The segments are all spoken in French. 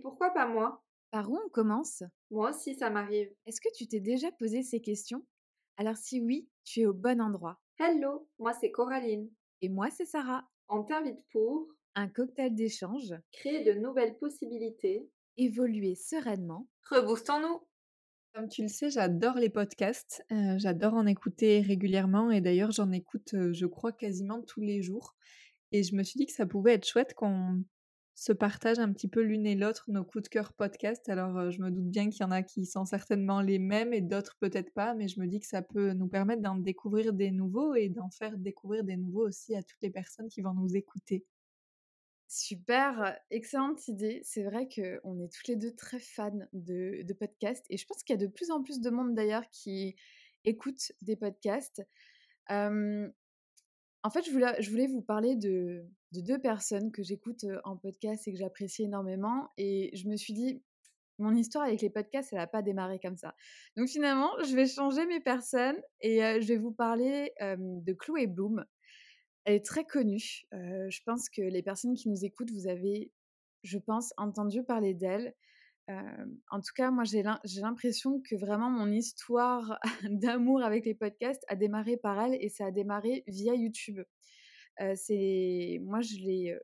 pourquoi pas moi? Par où on commence? Moi aussi, ça m'arrive. Est-ce que tu t'es déjà posé ces questions? Alors si oui, tu es au bon endroit. Hello, moi c'est Coraline. Et moi, c'est Sarah. On t'invite pour Un cocktail d'échange, créer de nouvelles possibilités. évoluer sereinement. Reboostons-nous Comme tu le sais, j'adore les podcasts. euh, j'adore en écouter régulièrement et d'ailleurs j'en écoute, euh, je crois, quasiment tous les jours. Et je me suis dit que ça pouvait être chouette qu'on se partage un petit peu l'une et l'autre nos coups de cœur podcast. Alors euh, je me doute bien qu'il y en a qui sont certainement les mêmes et d'autres peut-être pas, mais je me dis que ça peut nous permettre d'en découvrir des nouveaux et d'en faire découvrir des nouveaux aussi à toutes les personnes qui vont nous écouter. Super, excellente idée. C'est vrai qu'on est toutes les deux très fans de, podcasts et je pense qu'il y a de plus en plus de monde d'ailleurs qui écoute des podcasts. En fait, je voulais vous parler de, de deux personnes que j'écoute en podcast et que j'apprécie énormément. Et je me suis dit, mon histoire avec les podcasts, elle n'a pas démarré comme ça. Donc finalement, je vais changer mes personnes et je vais vous parler de Chloé Bloom. Elle est très connue. Je pense que les personnes qui nous écoutent, vous avez, je pense, entendu parler d'elle. En tout cas, moi, j'ai l'impression que vraiment mon histoire d'amour avec les podcasts a démarré par elle et ça a démarré via YouTube. C'est moi, je l'ai,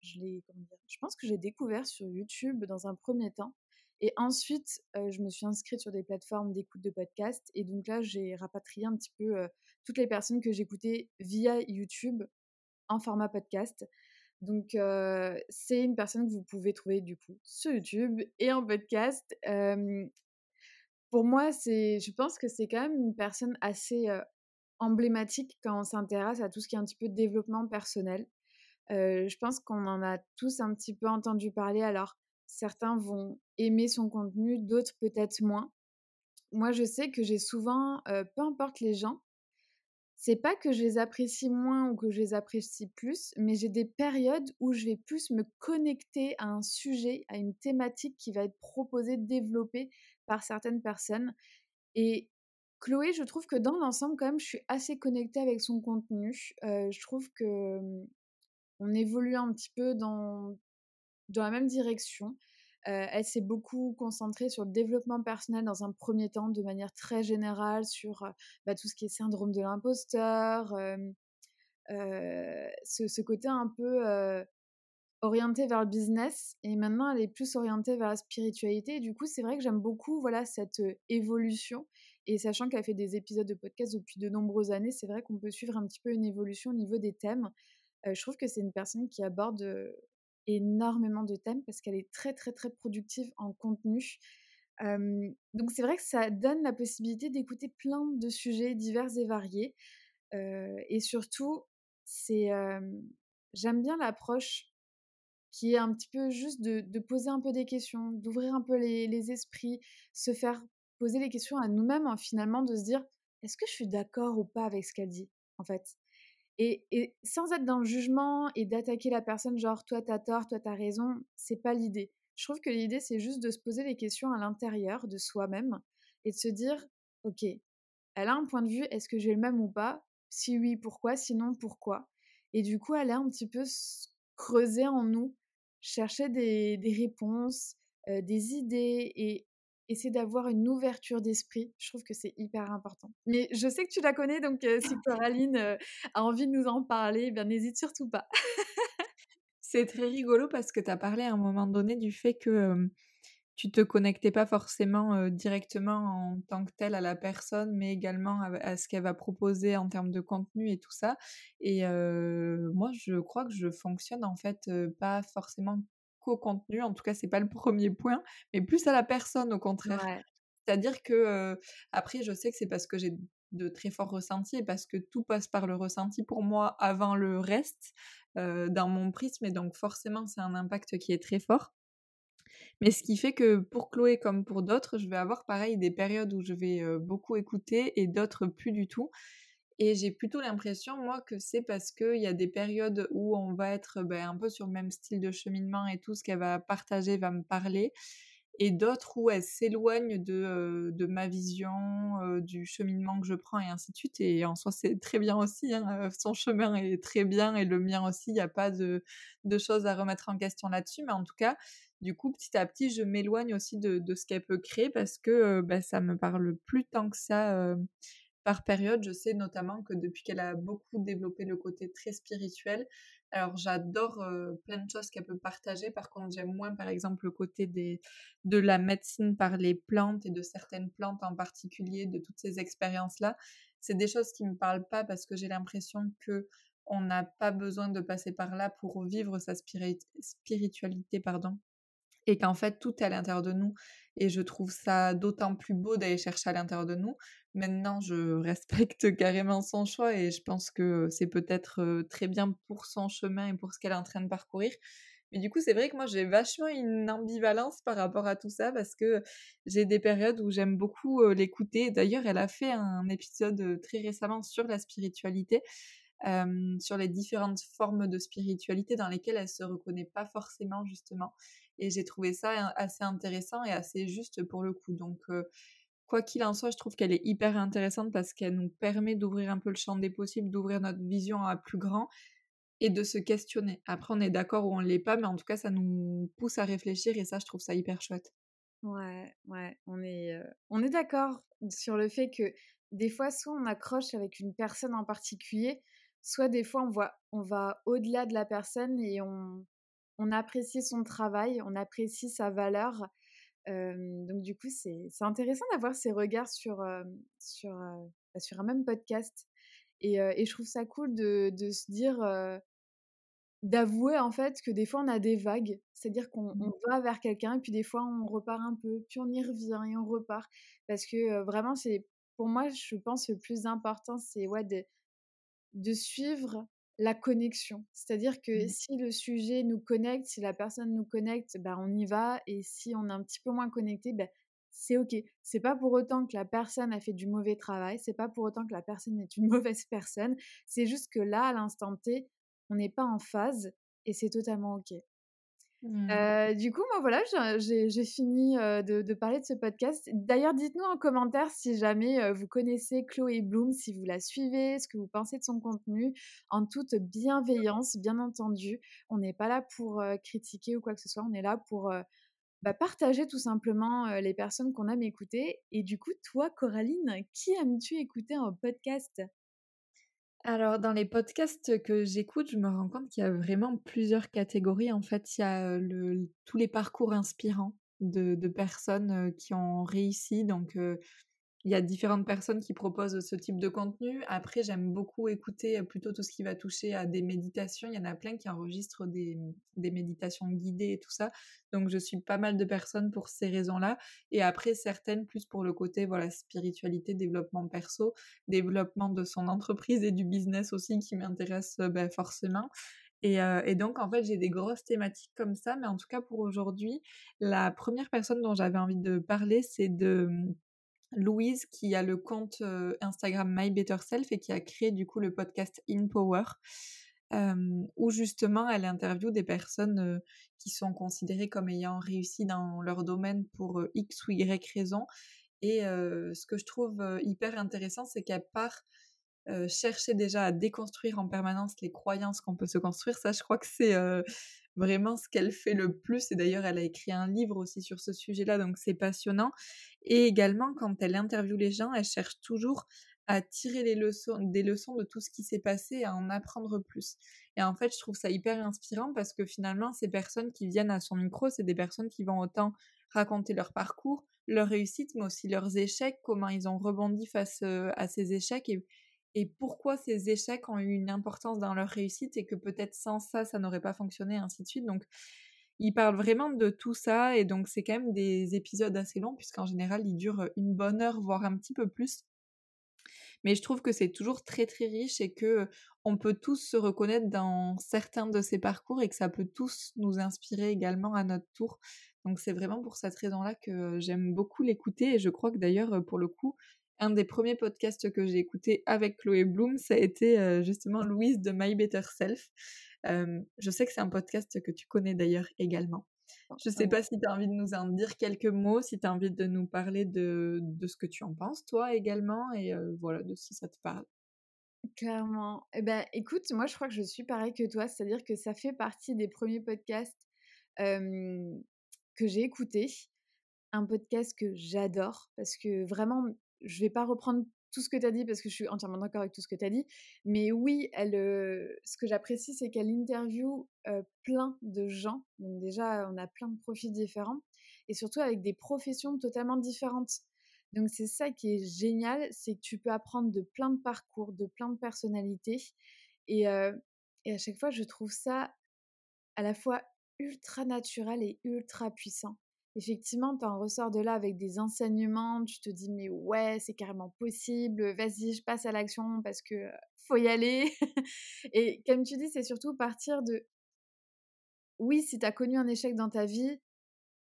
je l'ai, je pense que j'ai découvert sur YouTube dans un premier temps. Et ensuite, je me suis inscrite sur des plateformes d'écoute de podcasts. Et donc là, j'ai rapatrié un petit peu toutes les personnes que j'écoutais via YouTube en format podcast. Donc, c'est une personne que vous pouvez trouver du coup sur YouTube et en podcast. Pour moi, c'est, je pense que c'est quand même une personne assez emblématique quand on s'intéresse à tout ce qui est un petit peu de développement personnel. Euh, je pense qu'on en a tous un petit peu entendu parler. Alors, certains vont aimer son contenu, d'autres peut-être moins. Moi, je sais que j'ai souvent, euh, peu importe les gens, c'est pas que je les apprécie moins ou que je les apprécie plus, mais j'ai des périodes où je vais plus me connecter à un sujet, à une thématique qui va être proposée, développée par certaines personnes. Et Chloé, je trouve que dans l'ensemble, quand même, je suis assez connectée avec son contenu. Euh, je trouve que hum, on évolue un petit peu dans, dans la même direction. Euh, elle s'est beaucoup concentrée sur le développement personnel dans un premier temps, de manière très générale, sur euh, bah, tout ce qui est syndrome de l'imposteur, ce, côté un peu orienté vers le business. Et maintenant, elle est plus orientée vers la spiritualité. Du coup, c'est vrai que j'aime beaucoup voilà, cette évolution. Et sachant qu'elle fait des épisodes de podcast depuis de nombreuses années, c'est vrai qu'on peut suivre un petit peu une évolution au niveau des thèmes. Euh, je trouve que c'est une personne qui aborde énormément de thèmes parce qu'elle est très très très productive en contenu. Donc c'est vrai que ça donne la possibilité d'écouter plein de sujets divers et variés. Et surtout, c'est j'aime bien l'approche qui est un petit peu juste de, poser un peu des questions, d'ouvrir un peu les esprits, se faire poser les questions à nous-mêmes, hein, finalement, de se dire est-ce que je suis d'accord ou pas avec ce qu'elle dit, en fait? Et, sans être dans le jugement et d'attaquer la personne, genre toi t'as tort, toi t'as raison, c'est pas l'idée. Je trouve que l'idée c'est juste de se poser les questions à l'intérieur de soi-même et de se dire ok, elle a un point de vue, est-ce que j'ai le même ou pas? Si oui, pourquoi? Sinon, pourquoi? Et du coup, aller un petit peu creuser en nous, chercher des, des réponses, euh, des idées et essayer d'avoir une ouverture d'esprit. Je trouve que c'est hyper important. Mais je sais que tu la connais, donc euh, si Coraline euh, a envie de nous en parler, eh bien n'hésite surtout pas. C'est très rigolo parce que tu as parlé à un moment donné du fait que euh, tu te connectais pas forcément directement en tant que tel à la personne, mais également à, à ce qu'elle va proposer en termes de contenu et tout ça. Et moi, je crois que je fonctionne en fait pas forcément qu'au contenu, en tout cas, c'est pas le premier point, mais plus à la personne au contraire. Ouais. C'est-à-dire que euh, après, je sais que c'est parce que j'ai de très forts ressentis et parce que tout passe par le ressenti pour moi avant le reste euh, dans mon prisme et donc forcément c'est un impact qui est très fort. Mais ce qui fait que pour Chloé comme pour d'autres, je vais avoir pareil des périodes où je vais beaucoup écouter et d'autres plus du tout. Et j'ai plutôt l'impression, moi, que c'est parce qu'il y a des périodes où on va être ben, un peu sur le même style de cheminement et tout ce qu'elle va partager va me parler. Et d'autres où elle s'éloigne de, de ma vision, du cheminement que je prends et ainsi de suite. Et en soi, c'est très bien aussi. Hein, son chemin est très bien et le mien aussi. Il n'y a pas de, de choses à remettre en question là-dessus. Mais en tout cas, du coup, petit à petit, je m'éloigne aussi de, ce qu'elle peut créer parce que bah, ça me parle plus tant que ça par période. Je sais notamment que depuis qu'elle a beaucoup développé le côté très spirituel, alors j'adore plein de choses qu'elle peut partager. Par contre, j'aime moins par exemple le côté de la médecine par les plantes et de certaines plantes en particulier, de toutes ces expériences-là. C'est des choses qui me parlent pas parce que j'ai l'impression que on n'a pas besoin de passer par là pour vivre sa spiritualité, pardon. Et qu'en fait, tout est à l'intérieur de nous. Et je trouve ça d'autant plus beau d'aller chercher à l'intérieur de nous. Maintenant, je respecte carrément son choix et je pense que c'est peut-être très bien pour son chemin et pour ce qu'elle est en train de parcourir. Mais du coup, c'est vrai que moi, j'ai vachement une ambivalence par rapport à tout ça parce que j'ai des périodes où j'aime beaucoup l'écouter. D'ailleurs, elle a fait un épisode très récemment sur la spiritualité, sur les différentes formes de spiritualité dans lesquelles elle se reconnaît pas forcément, justement. Et j'ai trouvé ça assez intéressant et assez juste pour le coup. Donc, quoi qu'il en soit, je trouve qu'elle est hyper intéressante parce qu'elle nous permet d'ouvrir un peu le champ des possibles, d'ouvrir notre vision à plus grand et de se questionner. Après, on est d'accord ou on ne l'est pas, mais en tout cas, ça nous pousse à réfléchir et ça, je trouve ça hyper chouette. Ouais, ouais, on est, on est d'accord sur le fait que des fois, soit on accroche avec une personne en particulier, soit des fois on, voit, on va au-delà de la personne et on, on apprécie son travail, on apprécie sa valeur. donc du coup, c'est intéressant d'avoir ces regards sur, sur, bah, sur un même podcast. Et, et, je trouve ça cool de, de se dire, d'avouer en fait que des fois on a des vagues. C'est-à-dire qu'on mmh. va vers quelqu'un et puis des fois on repart un peu, puis on y revient et on repart. Parce que vraiment, c'est pour moi, je pense le plus important, c'est ouais, de, de suivre la connexion. C'est-à-dire que mmh. si le sujet nous connecte, si la personne nous connecte, bah, on y va. Et si on est un petit peu moins connecté, bah, c'est ok. C'est pas pour autant que la personne a fait du mauvais travail. C'est pas pour autant que la personne est une mauvaise personne. C'est juste que là, à l'instant T, on n'est pas en phase et c'est totalement ok. Mmh. du coup, moi, voilà, j'ai fini de, parler de ce podcast. D'ailleurs, dites-nous en commentaire si jamais vous connaissez Chloé Bloom, si vous la suivez, ce que vous pensez de son contenu, en toute bienveillance, bien entendu. On n'est pas là pour critiquer ou quoi que ce soit, on est là pour bah, partager tout simplement les personnes qu'on aime écouter. Et du coup, toi, Coraline, qui aimes-tu écouter en podcast? Alors, dans les podcasts que j'écoute, je me rends compte qu'il y a vraiment plusieurs catégories. En fait, il y a tous les parcours inspirants de, de personnes qui ont réussi. Donc, il y a différentes personnes qui proposent ce type de contenu. Après, j'aime beaucoup écouter plutôt tout ce qui va toucher à des méditations. Il y en a plein qui enregistrent des, des méditations guidées et tout ça. Donc, je suis pas mal de personnes pour ces raisons-là. Et après, certaines plus pour le côté, voilà, spiritualité, développement perso, développement de son entreprise et du business aussi qui m'intéresse ben, forcément. Et, et, donc, en fait, j'ai des grosses thématiques comme ça. Mais en tout cas, pour aujourd'hui, la première personne dont j'avais envie de parler, c'est de Louise qui a le compte Instagram My Better Self et qui a créé du coup le podcast In Power, où justement elle interviewe des personnes qui sont considérées comme ayant réussi dans leur domaine pour X ou Y raison. Et ce que je trouve hyper intéressant, c'est qu'elle part chercher déjà à déconstruire en permanence les croyances qu'on peut se construire. Ça, je crois que c'est vraiment ce qu'elle fait le plus. Et d'ailleurs, elle a écrit un livre aussi sur ce sujet-là, donc c'est passionnant. Et également, quand elle interviewe les gens, elle cherche toujours à tirer des leçons de tout ce qui s'est passé et à en apprendre plus. Et en fait, je trouve ça hyper inspirant parce que finalement, ces personnes qui viennent à son micro, c'est des personnes qui vont autant raconter leur parcours, leur réussite, mais aussi leurs échecs, comment ils ont rebondi face à ces échecs et, et pourquoi ces échecs ont eu une importance dans leur réussite et que peut-être sans ça, ça n'aurait pas fonctionné, ainsi de suite? Donc, il parle vraiment de tout ça et donc c'est quand même des épisodes assez longs puisqu'en général ils durent une bonne heure voire un petit peu plus. Mais je trouve que c'est toujours très très riche et que on peut tous se reconnaître dans certains de ces parcours et que ça peut tous nous inspirer également à notre tour. Donc c'est vraiment pour cette raison-là que j'aime beaucoup l'écouter et je crois que d'ailleurs pour le coup un des premiers podcasts que j'ai écouté avec Chloé Bloom, ça a été justement Louise de My Better Self je sais que c'est un podcast que tu connais d'ailleurs également. Je ne sais pas si tu as envie de nous en dire quelques mots, si tu as envie de nous parler de, de, ce que tu en penses, toi également, et voilà, de si ça te parle. Clairement. Eh ben, écoute, moi je crois que je suis pareil que toi, c'est-à-dire que ça fait partie des premiers podcasts que j'ai écouté, un podcast que j'adore parce que vraiment, je vais pas reprendre tout ce que tu as dit parce que je suis entièrement d'accord avec tout ce que tu as dit. Mais oui, elle, ce que j'apprécie, c'est qu'elle interviewe plein de gens. Donc déjà, on a plein de profils différents et surtout avec des professions totalement différentes. Donc c'est ça qui est génial, c'est que tu peux apprendre de plein de parcours, de plein de personnalités. Et, et à chaque fois, je trouve ça à la fois ultra naturel et ultra puissant effectivement, tu en ressors de là avec des enseignements, tu te dis mais ouais, c'est carrément possible, vas-y, je passe à l'action parce que faut y aller. et comme tu dis, c'est surtout partir de oui, si tu as connu un échec dans ta vie,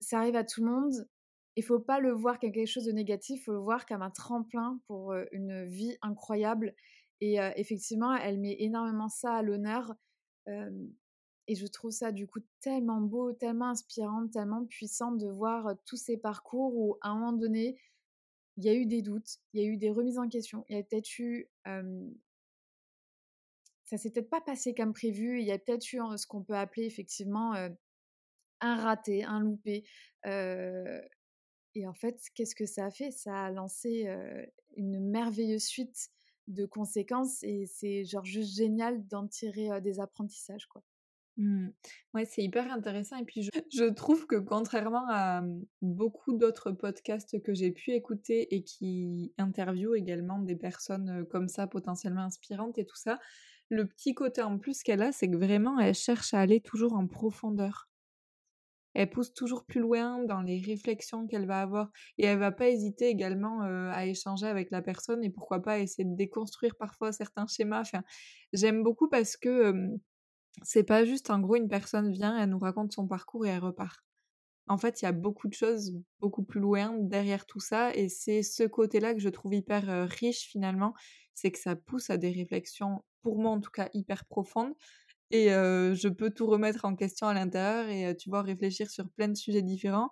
ça arrive à tout le monde. Il faut pas le voir comme quelque chose de négatif, il faut le voir comme un tremplin pour une vie incroyable. Et effectivement, elle met énormément ça à l'honneur. Et je trouve ça du coup tellement beau, tellement inspirant, tellement puissant de voir tous ces parcours où à un moment donné, il y a eu des doutes, il y a eu des remises en question, il y a peut-être eu... ça s'est peut-être pas passé comme prévu, il y a peut-être eu ce qu'on peut appeler effectivement un raté, un loupé. et en fait, qu'est-ce que ça a fait? Ça a lancé une merveilleuse suite de conséquences et c'est genre juste génial d'en tirer des apprentissages quoi. Mmh. Ouais, c'est hyper intéressant. Et puis, je, trouve que contrairement à mmh, beaucoup d'autres podcasts que j'ai pu écouter et qui interviewent également des personnes comme ça, potentiellement inspirantes et tout ça, le petit côté en plus qu'elle a, c'est que vraiment, elle cherche à aller toujours en profondeur. Elle pousse toujours plus loin dans les réflexions qu'elle va avoir et elle va pas hésiter également à échanger avec la personne et pourquoi pas essayer de déconstruire parfois certains schémas. Enfin, j'aime beaucoup parce que c'est pas juste en gros une personne vient, elle nous raconte son parcours et elle repart. En fait, il y a beaucoup de choses beaucoup plus loin derrière tout ça et c'est ce côté-là que je trouve hyper riche finalement, c'est que ça pousse à des réflexions pour moi en tout cas hyper profondes et je peux tout remettre en question à l'intérieur et tu vois réfléchir sur plein de sujets différents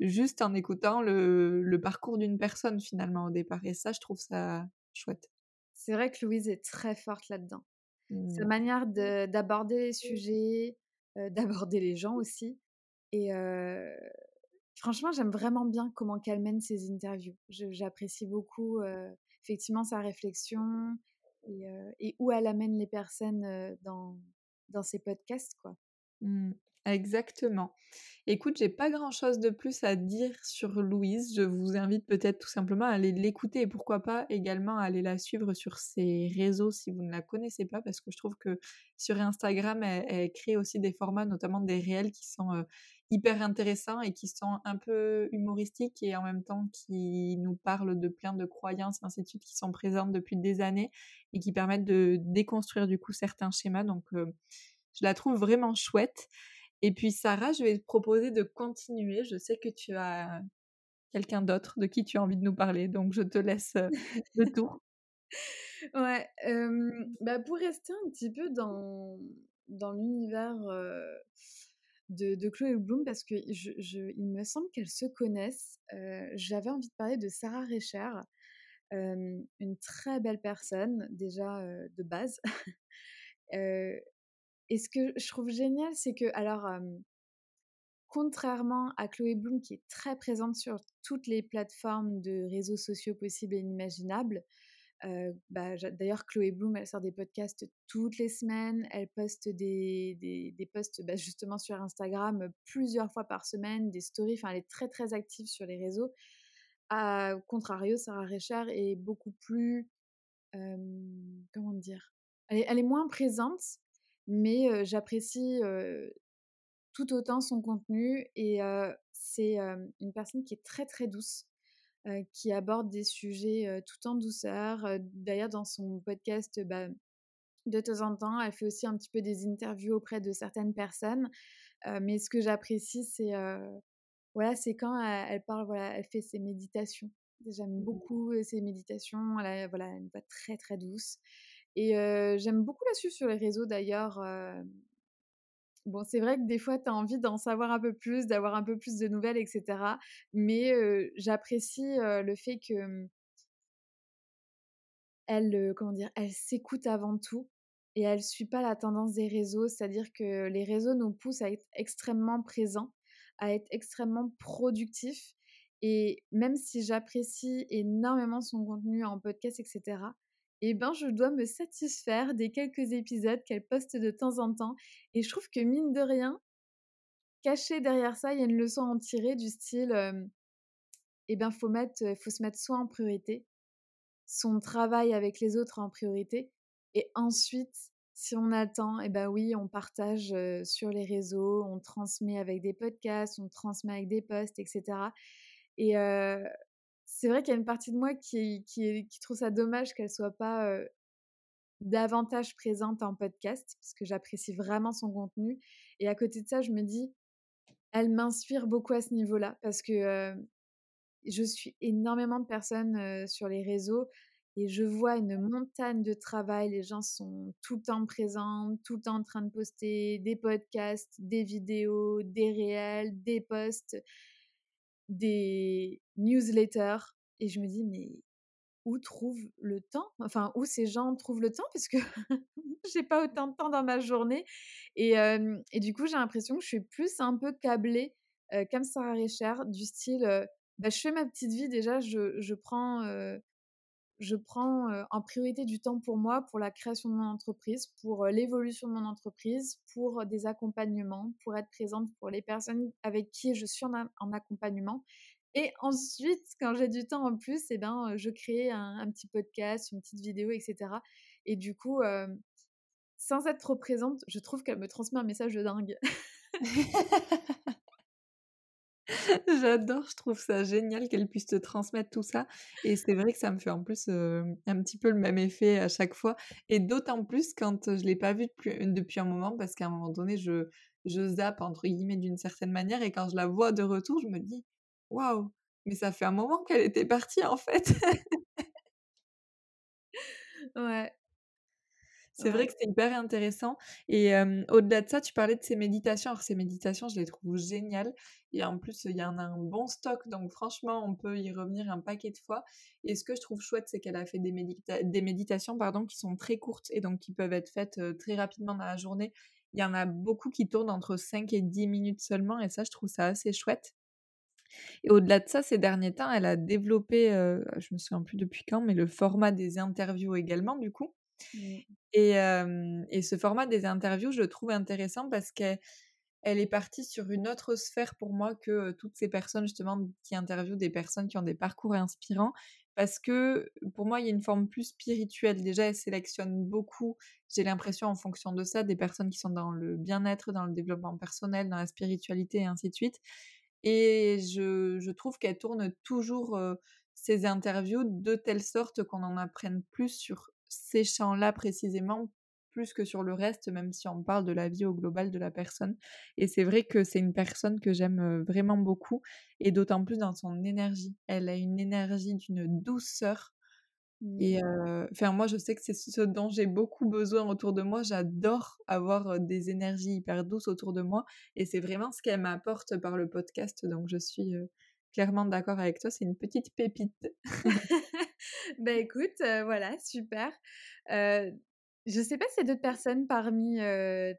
juste en écoutant le, le parcours d'une personne finalement au départ et ça je trouve ça chouette. C'est vrai que Louise est très forte là-dedans. Sa Mmh. manière d'aborder les sujets, d'aborder les gens aussi. Et franchement, j'aime vraiment bien comment qu'elle mène ses interviews. J'apprécie beaucoup effectivement sa réflexion et, et, où elle amène les personnes dans, dans ses podcasts. Quoi. Mmh. Exactement. Écoute, j'ai pas grand chose de plus à dire sur Louise. Je vous invite peut-être tout simplement à aller l'écouter et pourquoi pas également à aller la suivre sur ses réseaux si vous ne la connaissez pas, parce que je trouve que sur Instagram, elle, crée aussi des formats, notamment des réels qui sont hyper intéressants et qui sont un peu humoristiques et en même temps qui nous parlent de plein de croyances, ainsi de suite, qui sont présentes depuis des années et qui permettent de déconstruire du coup certains schémas. Donc, je la trouve vraiment chouette. Et puis Sarah, je vais te proposer de continuer. Je sais que tu as quelqu'un d'autre de qui tu as envie de nous parler, donc je te laisse le tour. ouais, bah pour rester un petit peu dans, dans l'univers de, de, Chloé Bloom, parce que je, je, il me semble qu'elles se connaissent, j'avais envie de parler de Sarah Recher, une très belle personne, déjà de base. Et ce que je trouve génial, c'est que, alors, contrairement à Chloé Bloom, qui est très présente sur toutes les plateformes de réseaux sociaux possibles et inimaginables, bah, d'ailleurs, Chloé Bloom, elle sort des podcasts toutes les semaines, elle poste des, posts bah, justement sur Instagram plusieurs fois par semaine, des stories, enfin, elle est très très active sur les réseaux. À contrario, Sarah Recher est beaucoup plus, comment dire, elle est, elle est moins présente, mais j'apprécie tout autant son contenu et c'est une personne qui est très très douce, qui aborde des sujets tout en douceur. D'ailleurs, dans son podcast, bah, de temps en temps, elle fait aussi un petit peu des interviews auprès de certaines personnes. mais ce que j'apprécie, c'est voilà, c'est quand elle, parle, voilà, elle fait ses méditations. J'aime mmh beaucoup ses méditations. Elle a voilà, une voix très très douce. Et j'aime beaucoup la suivre sur les réseaux d'ailleurs. Bon, c'est vrai que des fois, tu as envie d'en savoir un peu plus, d'avoir un peu plus de nouvelles, etc. Mais j'apprécie le fait que mmh elle, comment dire, elle s'écoute avant tout et elle suit pas la tendance des réseaux, c'est-à-dire que les réseaux nous poussent à être extrêmement présents, à être extrêmement productif. Et même si j'apprécie énormément son contenu en podcast, etc., eh ben, je dois me satisfaire des quelques épisodes qu'elle poste de temps en temps. Et je trouve que mine de rien, caché derrière ça, il y a une leçon à en tirer du style, eh ben, faut mettre, faut se mettre soi en priorité, son travail avec les autres en priorité, et ensuite, si on attend, eh ben oui, on partage sur les réseaux, on transmet avec des podcasts, on transmet avec des posts, etc. Et c'est vrai qu'il y a une partie de moi qui, trouve ça dommage qu'elle soit pas davantage présente en podcast, parce que j'apprécie vraiment son contenu. Et à côté de ça, je me dis, elle m'inspire beaucoup à ce niveau-là, parce que je suis énormément de personnes sur les réseaux et je vois une montagne de travail. Les gens sont tout le temps présents, tout le temps en train de poster des podcasts, des vidéos, des réels, des posts des newsletters et je me dis mais où trouve le temps? Enfin, où ces gens trouvent le temps? Parce que j'ai pas autant de temps dans ma journée. Et, et du coup, j'ai l'impression que je suis plus un peu câblée, comme Sarah Richer, du style bah, je fais ma petite vie déjà, je, je prends je prends en priorité du temps pour moi, pour la création de mon entreprise, pour l'évolution de mon entreprise, pour des accompagnements, pour être présente pour les personnes avec qui je suis en, accompagnement. Et ensuite, quand j'ai du temps en plus, eh ben, je crée un, petit podcast, une petite vidéo, etc. Et du coup, sans être trop présente, je trouve qu'elle me transmet un message de dingue. J'adore, je trouve ça génial qu'elle puisse te transmettre tout ça. Et c'est vrai que ça me fait en plus un petit peu le même effet à chaque fois. Et d'autant plus quand je ne l'ai pas vue depuis, un moment, parce qu'à un moment donné, je, je zappe, entre guillemets, d'une certaine manière. Et quand je la vois de retour, je me dis, waouh, mais ça fait un moment qu'elle était partie en fait. ouais, c'est vrai que c'est hyper intéressant. Et au-delà de ça, tu parlais de ces méditations. Alors, ces méditations, je les trouve géniales. Et en plus, il y en a un bon stock. Donc, franchement, on peut y revenir un paquet de fois. Et ce que je trouve chouette, c'est qu'elle a fait des, des méditations pardon, qui sont très courtes et donc qui peuvent être faites très rapidement dans la journée. Il y en a beaucoup qui tournent entre 5 et 10 minutes seulement. Et ça, je trouve ça assez chouette. Et au-delà de ça, ces derniers temps, elle a développé, je me souviens plus depuis quand, mais le format des interviews également, du coup. Mmh. Et, et, ce format des interviews, je le trouve intéressant parce qu'elle elle est partie sur une autre sphère pour moi que toutes ces personnes justement qui interviewent des personnes qui ont des parcours inspirants. Parce que pour moi, il y a une forme plus spirituelle. Déjà, elle sélectionne beaucoup, j'ai l'impression en fonction de ça, des personnes qui sont dans le bien-être, dans le développement personnel, dans la spiritualité et ainsi de suite. Et je, trouve qu'elle tourne toujours ces interviews de telle sorte qu'on en apprenne plus sur ces champs-là précisément plus que sur le reste, même si on parle de la vie au global de la personne. Et c'est vrai que c'est une personne que j'aime vraiment beaucoup, et d'autant plus dans son énergie. Elle a une énergie d'une douceur. Et mmh. enfin, moi, je sais que c'est ce dont j'ai beaucoup besoin autour de moi. J'adore avoir des énergies hyper douces autour de moi, et c'est vraiment ce qu'elle m'apporte par le podcast. Donc, je suis clairement d'accord avec toi. C'est une petite pépite. bah écoute, voilà, super. je ne sais pas s'il y a d'autres personnes parmi,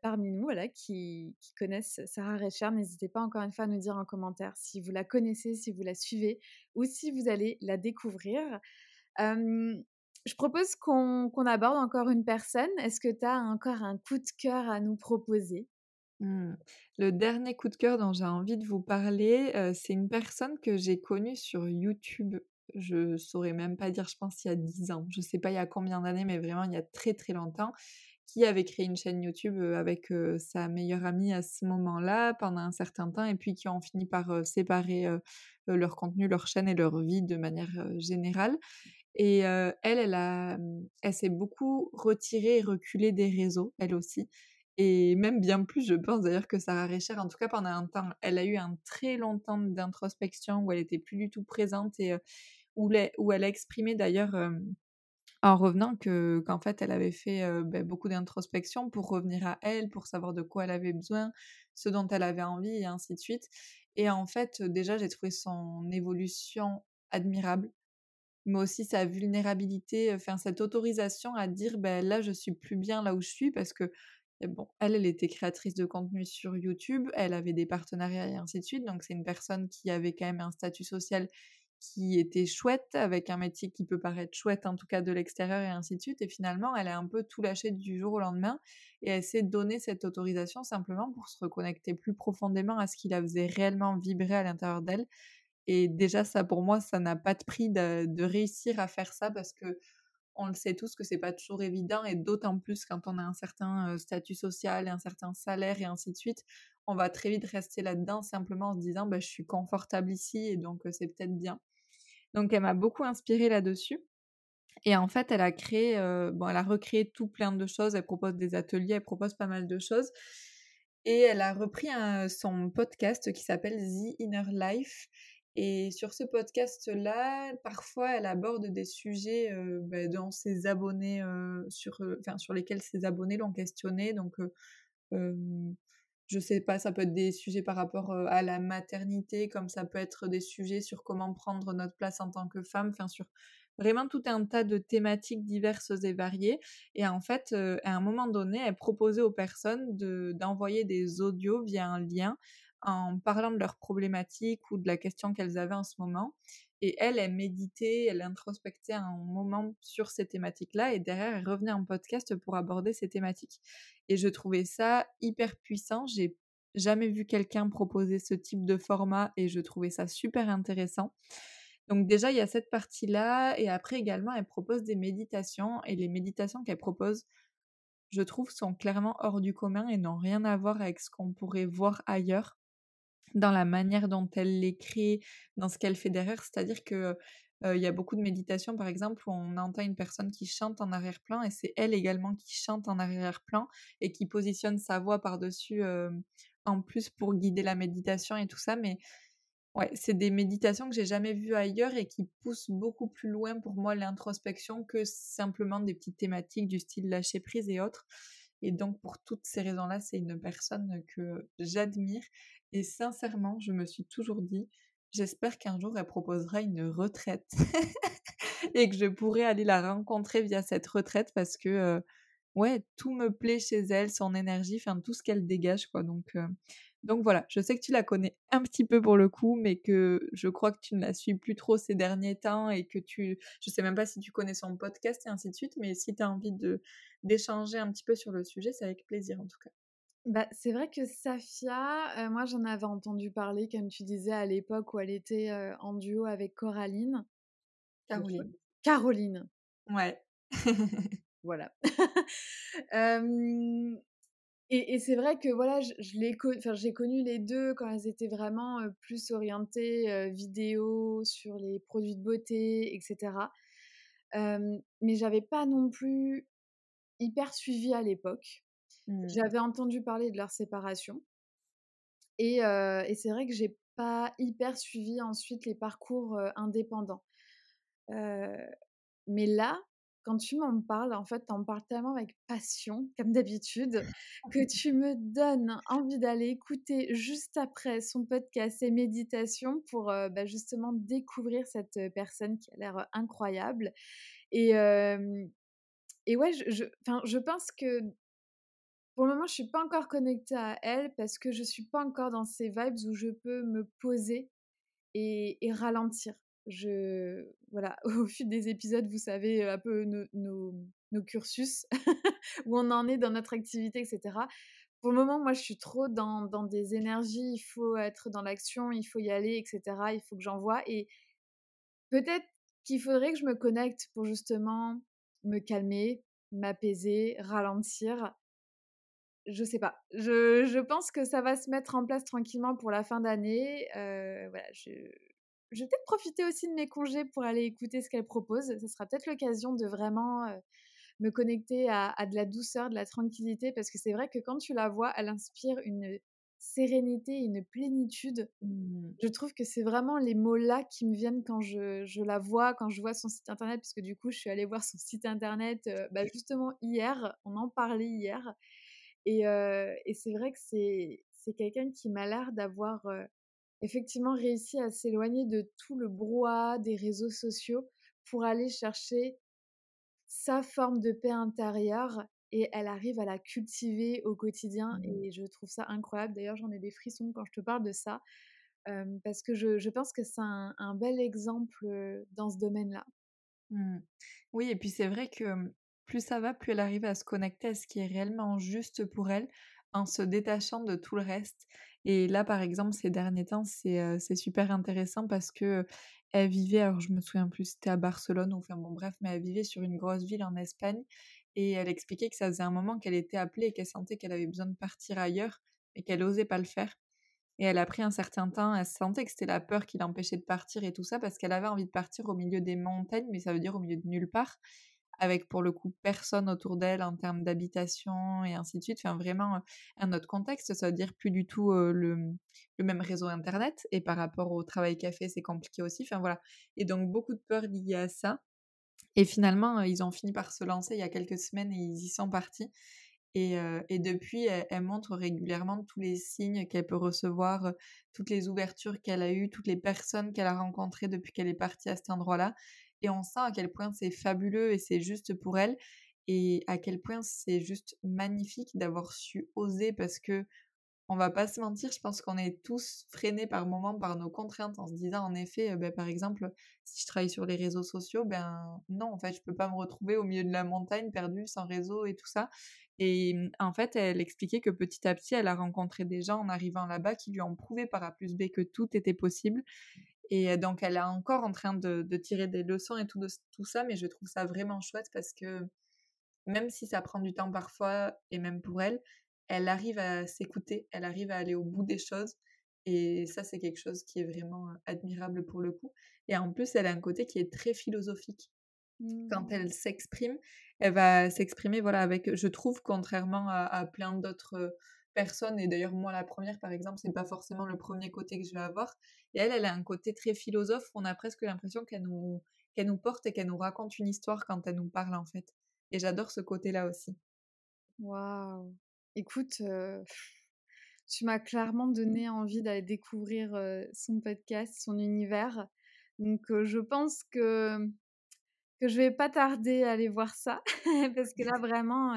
parmi nous voilà, qui, qui connaissent Sarah Recher. N'hésitez pas encore une fois à nous dire en commentaire si vous la connaissez, si vous la suivez ou si vous allez la découvrir. Je propose qu'on aborde encore une personne. Est-ce que tu as encore un coup de cœur à nous proposer? Mmh. Le dernier coup de cœur dont j'ai envie de vous parler, c'est une personne que j'ai connue sur YouTube je saurais même pas dire, je pense il y a 10 ans, je sais pas il y a combien d'années, mais vraiment il y a très très longtemps, qui avait créé une chaîne YouTube avec sa meilleure amie à ce moment-là, pendant un certain temps, et puis qui ont fini par séparer leur contenu, leur chaîne et leur vie de manière générale. Et elle, elle, a, mmh, elle s'est beaucoup retirée et reculée des réseaux, elle aussi. Et même bien plus, je pense d'ailleurs que Sarah Recher, en tout cas pendant un temps, elle a eu un très long temps d'introspection où elle était plus du tout présente et, où, elle a exprimé d'ailleurs en revenant que qu'en fait elle avait fait ben, beaucoup d'introspection pour revenir à elle, pour savoir de quoi elle avait besoin, ce dont elle avait envie et ainsi de suite. Et en fait, déjà, j'ai trouvé son évolution admirable, mais aussi sa vulnérabilité, enfin cette autorisation à dire ben là je suis plus bien là où je suis parce que bon, elle, elle était créatrice de contenu sur YouTube, elle avait des partenariats et ainsi de suite, donc c'est une personne qui avait quand même un statut social qui était chouette, avec un métier qui peut paraître chouette en tout cas de l'extérieur et ainsi de suite. Et finalement, elle a un peu tout lâché du jour au lendemain et elle s'est donné cette autorisation simplement pour se reconnecter plus profondément à ce qui la faisait réellement vibrer à l'intérieur d'elle. Et déjà, ça pour moi, ça n'a pas de prix de, réussir à faire ça parce que on le sait tous que c'est pas toujours évident et d'autant plus quand on a un certain statut social et un certain salaire et ainsi de suite, on va très vite rester là-dedans simplement en se disant bah, je suis confortable ici et donc c'est peut-être bien. Donc elle m'a beaucoup inspirée là-dessus. Et en fait, elle a créé, bon, elle a recréé tout plein de choses. Elle propose des ateliers, elle propose pas mal de choses. Et elle a repris son podcast qui s'appelle The Inner Life. Et sur ce podcast-là, parfois, elle aborde des sujets bah, dont ses abonnés, sur, sur lesquels ses abonnés l'ont questionné. Donc, je sais pas, ça peut être des sujets par rapport à la maternité, comme ça peut être des sujets sur comment prendre notre place en tant que femme, enfin sur vraiment tout un tas de thématiques diverses et variées. Et en fait, à un moment donné, elle proposait aux personnes d'envoyer des audios via un lien en parlant de leurs problématiques ou de la question qu'elles avaient en ce moment. Et elle, elle méditait, elle introspectait un moment sur ces thématiques-là et derrière, elle revenait en podcast pour aborder ces thématiques. Et je trouvais ça hyper puissant. J'ai jamais vu quelqu'un proposer ce type de format et je trouvais ça super intéressant. Donc déjà, il y a cette partie-là et après également, elle propose des méditations et les méditations qu'elle propose, je trouve, sont clairement hors du commun et n'ont rien à voir avec ce qu'on pourrait voir ailleurs dans la manière dont elle l'écrit, dans ce qu'elle fait derrière. C'est-à-dire que il y a beaucoup de méditations, par exemple, où on entend une personne qui chante en arrière-plan et c'est elle également qui chante en arrière-plan et qui positionne sa voix par-dessus en plus pour guider la méditation et tout ça. Mais ouais, c'est des méditations que j'ai jamais vues ailleurs et qui poussent beaucoup plus loin pour moi l'introspection que simplement des petites thématiques du style lâcher prise et autres. Et donc, pour toutes ces raisons-là, c'est une personne que j'admire et sincèrement, je me suis toujours dit, j'espère qu'un jour elle proposera une retraite et que je pourrai aller la rencontrer via cette retraite parce que ouais, tout me plaît chez elle, son énergie, enfin tout ce qu'elle dégage quoi. Donc donc voilà, je sais que tu la connais un petit peu pour le coup, mais que je crois que tu ne la suis plus trop ces derniers temps et que tu je sais même pas si tu connais son podcast et ainsi de suite, mais si tu as envie de d'échanger un petit peu sur le sujet, c'est avec plaisir en tout cas. Bah, c'est vrai que Safia, moi j'en avais entendu parler, comme tu disais, à l'époque où elle était en duo avec Coraline. Caroline. Caroline. Ouais. voilà. et, c'est vrai que voilà, je, j'ai connu les deux quand elles étaient vraiment plus orientées vidéo sur les produits de beauté, etc. mais j'avais pas non plus hyper suivi à l'époque. Mmh. J'avais entendu parler de leur séparation. Et, et c'est vrai que j'ai pas hyper suivi ensuite les parcours indépendants. mais là, quand tu m'en parles, en fait, tu en parles tellement avec passion, comme d'habitude, que tu me donnes envie d'aller écouter juste après son podcast et méditation pour bah, justement découvrir cette personne qui a l'air incroyable. Et, et ouais, je, je, je pense que pour le moment, je suis pas encore connectée à elle parce que je suis pas encore dans ces vibes où je peux me poser et, ralentir. Voilà, au fil des épisodes, vous savez un peu nos, nos, cursus, où on en est dans notre activité, etc. Pour le moment, moi, je suis trop dans, dans des énergies, il faut être dans l'action, il faut y aller, etc. Il faut que j'envoie. Et peut-être qu'il faudrait que je me connecte pour justement me calmer, m'apaiser, ralentir je sais pas. Je, je, pense que ça va se mettre en place tranquillement pour la fin d'année. Euh, voilà, je, je vais peut-être profiter aussi de mes congés pour aller écouter ce qu'elle propose. Ce sera peut-être l'occasion de vraiment euh, me connecter à, à, de la douceur, de la tranquillité, parce que c'est vrai que quand tu la vois, elle inspire une sérénité, une plénitude. Mmh. Je trouve que c'est vraiment les mots-là qui me viennent quand je, je, la vois, quand je vois son site internet, parce que du coup, je suis allée voir son site internet euh, bah, justement hier, on en parlait hier. Et, et c'est vrai que c'est quelqu'un qui m'a l'air d'avoir effectivement réussi à s'éloigner de tout le brouhaha des réseaux sociaux pour aller chercher sa forme de paix intérieure et elle arrive à la cultiver au quotidien Mmh. et je trouve ça incroyable. D'ailleurs, j'en ai des frissons quand je te parle de ça parce que je, je, pense que c'est un, un, bel exemple dans ce domaine-là. Mmh. Oui, et puis c'est vrai que plus ça va, plus elle arrive à se connecter à ce qui est réellement juste pour elle en se détachant de tout le reste. Et là, par exemple, ces derniers temps, c'est super intéressant parce que elle vivait, alors je me souviens plus, c'était à Barcelone, ou enfin bon, bref, mais elle vivait sur une grosse ville en Espagne et elle expliquait que ça faisait un moment qu'elle était appelée et qu'elle sentait qu'elle avait besoin de partir ailleurs et qu'elle n'osait pas le faire. Et elle a pris un certain temps, elle sentait que c'était la peur qui l'empêchait de partir et tout ça, parce qu'elle avait envie de partir au milieu des montagnes, mais ça veut dire au milieu de nulle part, avec pour le coup personne autour d'elle en termes d'habitation et ainsi de suite. Enfin, vraiment un autre contexte, ça veut dire plus du tout le, le, même réseau internet, et par rapport au travail fait, c'est compliqué aussi. Enfin voilà. Et donc beaucoup de peur liées à ça. Et finalement, ils ont fini par se lancer il y a quelques semaines et ils y sont partis. Et, depuis, elle, montre régulièrement tous les signes qu'elle peut recevoir, toutes les ouvertures qu'elle a eues, toutes les personnes qu'elle a rencontrées depuis qu'elle est partie à cet endroit-là. Et on sent à quel point c'est fabuleux et c'est juste pour elle. Et à quel point c'est juste magnifique d'avoir su oser parce que on va pas se mentir, je pense qu'on est tous freinés par moments par nos contraintes en se disant en effet, ben, par exemple, si je travaille sur les réseaux sociaux, ben non, en fait, je peux pas me retrouver au milieu de la montagne perdue sans réseau et tout ça. Et mmh, en fait, elle expliquait que petit à petit, elle a rencontré des gens en arrivant là-bas qui lui ont prouvé par A plus B que tout était possible. Et donc, elle est encore en train de, tirer des leçons et tout, de, tout ça, mais je trouve ça vraiment chouette parce que même si ça prend du temps parfois, et même pour elle, elle arrive à s'écouter, elle arrive à aller au bout des choses. Et ça, c'est quelque chose qui est vraiment admirable pour le coup. Et en plus, elle a un côté qui est très philosophique. Quand Mmh. elle s'exprime, elle va s'exprimer, voilà, avec, je trouve, contrairement à, plein d'autres personnes, et d'ailleurs, moi, la première, par exemple, c'est pas forcément le premier côté que je vais avoir. Et elle, elle a un côté très philosophe. On a presque l'impression qu'elle nous, nous porte et qu'elle nous raconte une histoire quand elle nous parle, en fait. Et j'adore ce côté-là aussi. Waouh! Écoute, tu m'as clairement donné envie d'aller découvrir son podcast, son univers. Donc, je pense que, que je vais pas tarder à aller voir ça. parce que là, vraiment,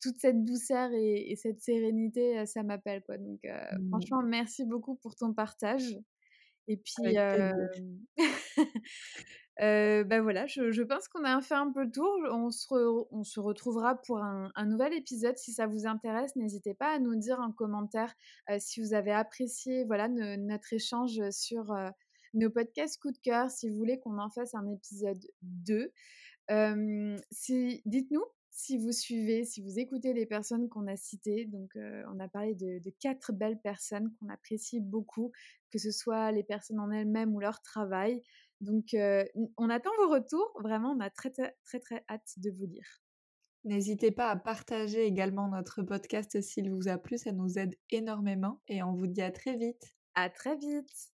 toute cette douceur et, cette sérénité, ça m'appelle. quoi. Donc, Mmh. franchement, merci beaucoup pour ton partage. Et puis, Euh, ben voilà, je, je pense qu'on a fait un peu le tour. On se, on se retrouvera pour un, un, nouvel épisode. Si ça vous intéresse, n'hésitez pas à nous dire en commentaire si vous avez apprécié voilà, notre échange sur nos podcasts coup de cœur, si vous voulez qu'on en fasse un épisode 2. si, dites-nous si vous suivez, si vous écoutez les personnes qu'on a citées, donc on a parlé de, de, quatre belles personnes qu'on apprécie beaucoup, que ce soit les personnes en elles-mêmes ou leur travail. Donc, on attend vos retours. Vraiment, on a très, très, très, très hâte de vous lire. N'hésitez pas à partager également notre podcast s'il vous a plu, ça nous aide énormément et on vous dit à très vite. À très vite.